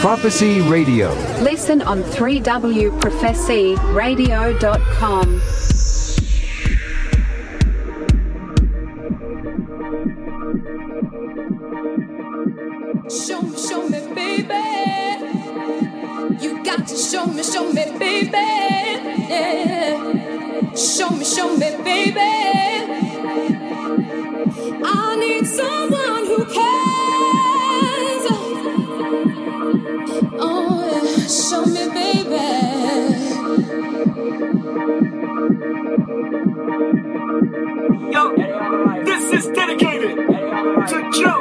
Prophecy Radio. Listen on 3wprophecyradio.com. Show me, show me, baby. You got to show me, show me, baby. dedicated to Joe.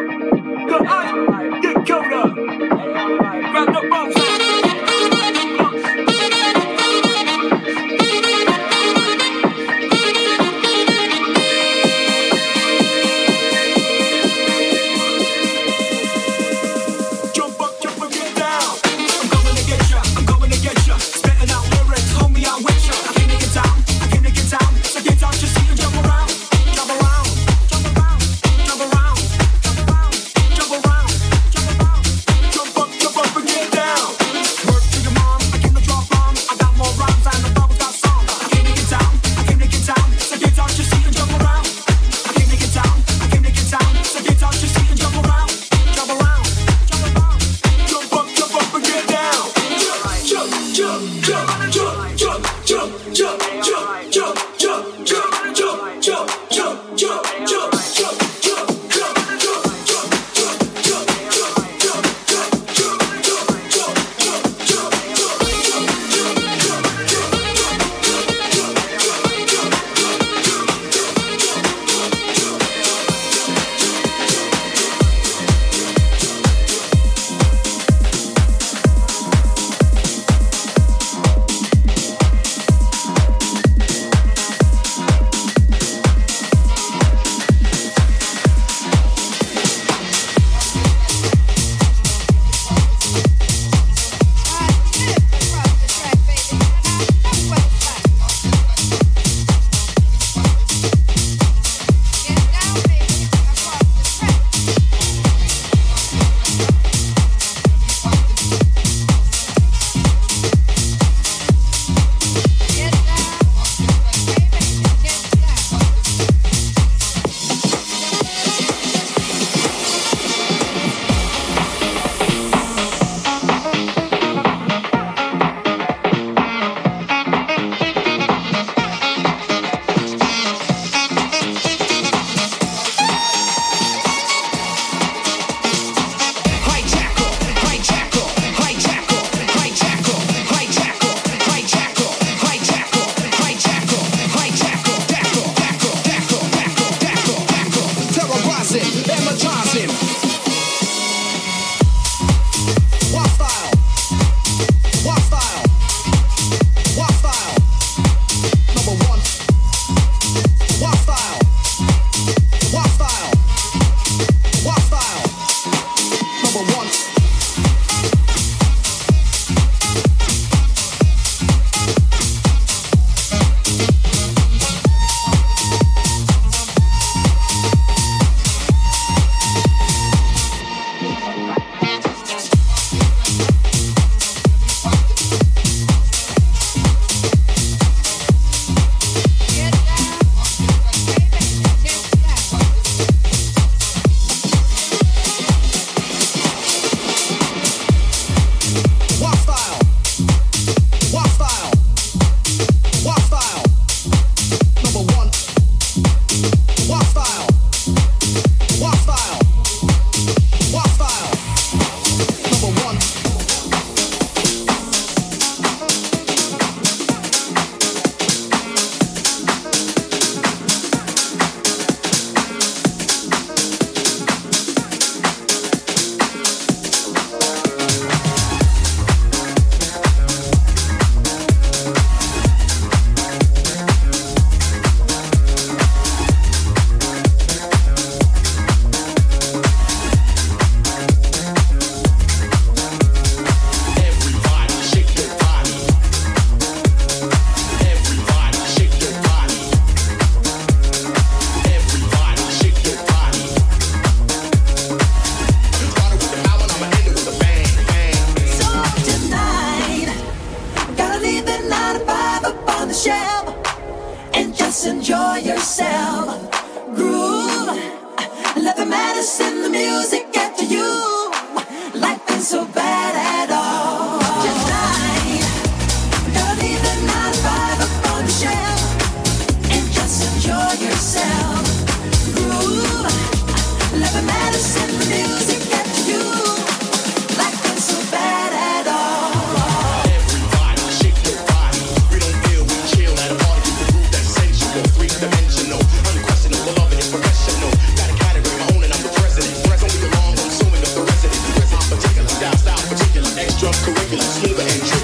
extracurricular, smoother and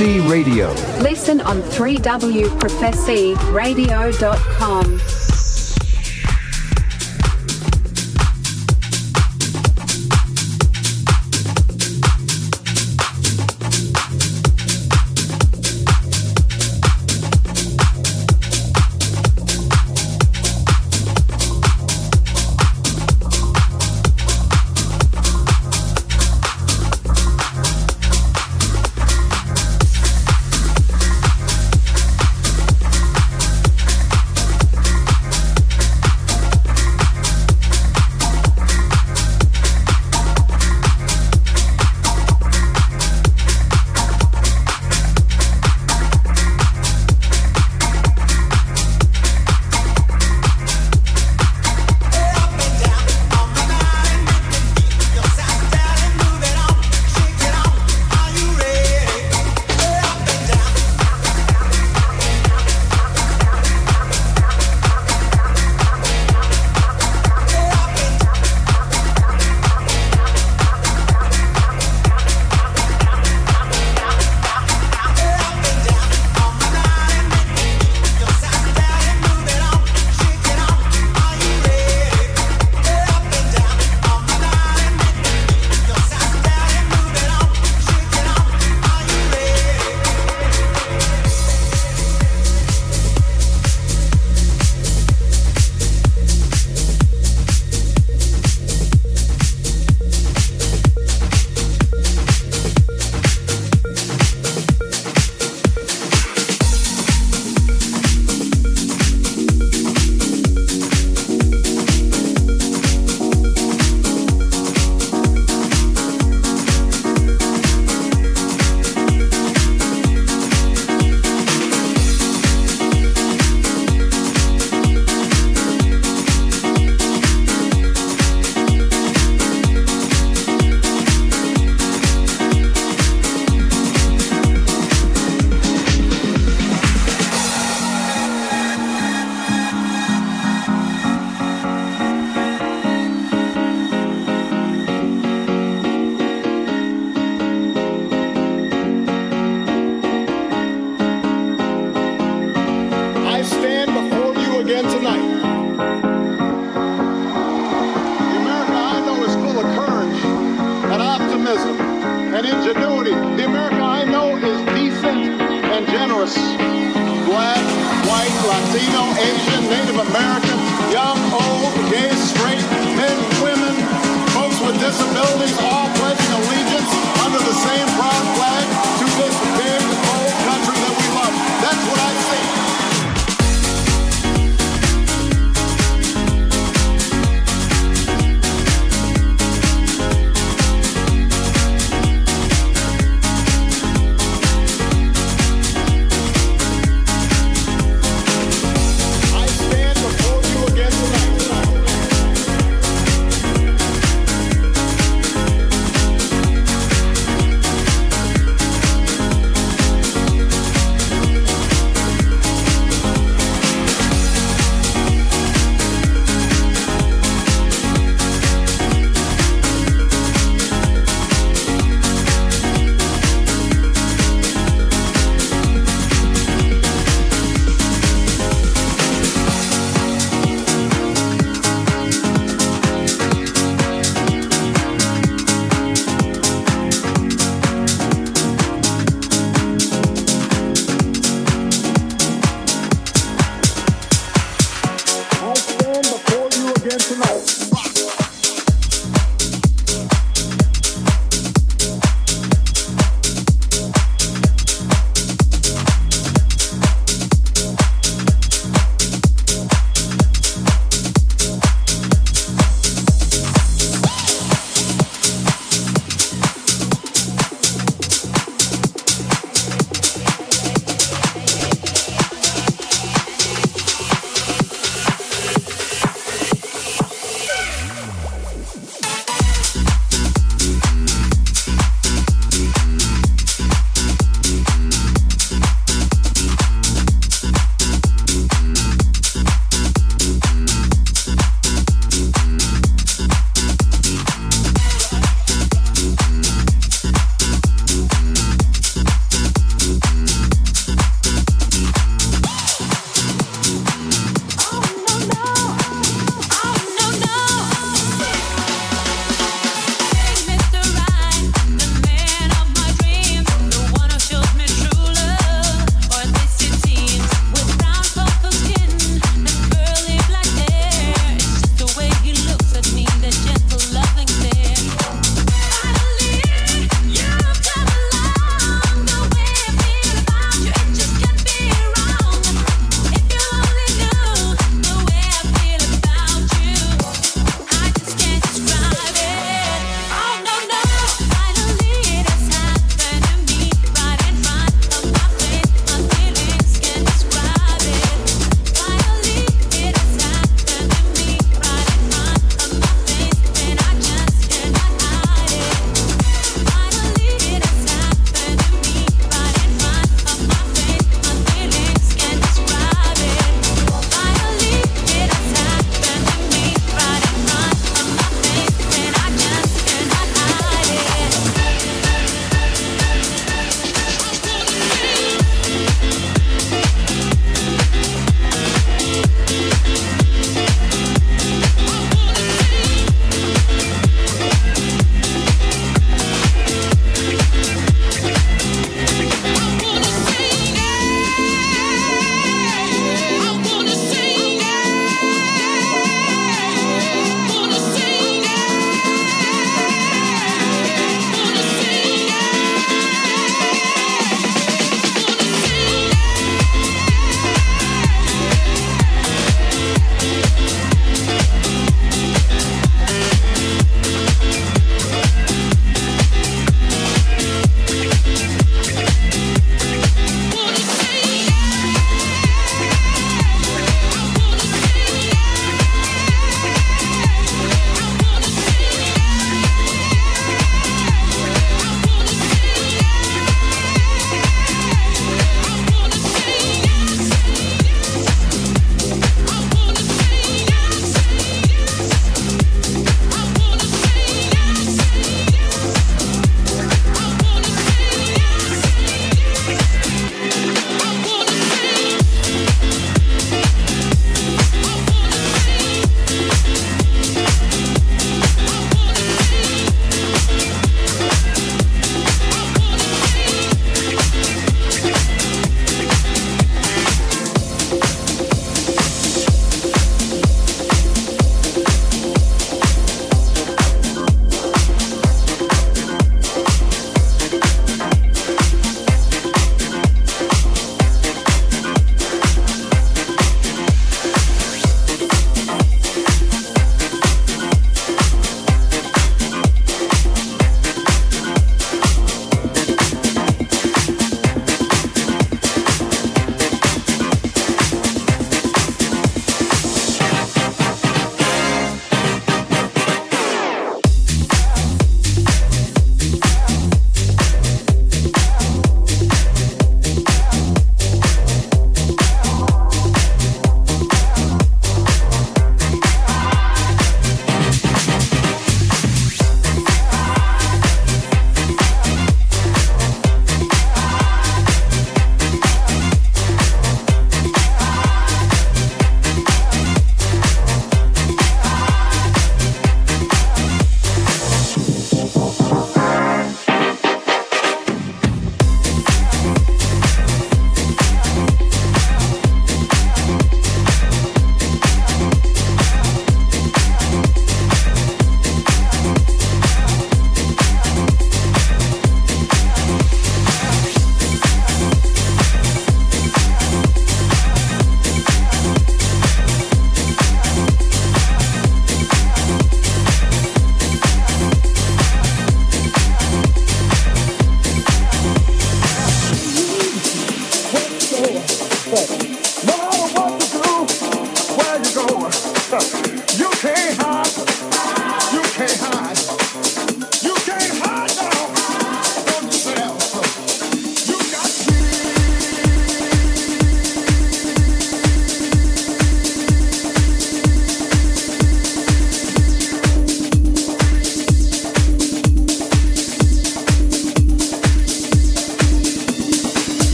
Radio. Listen on 3wprophecyradio.com.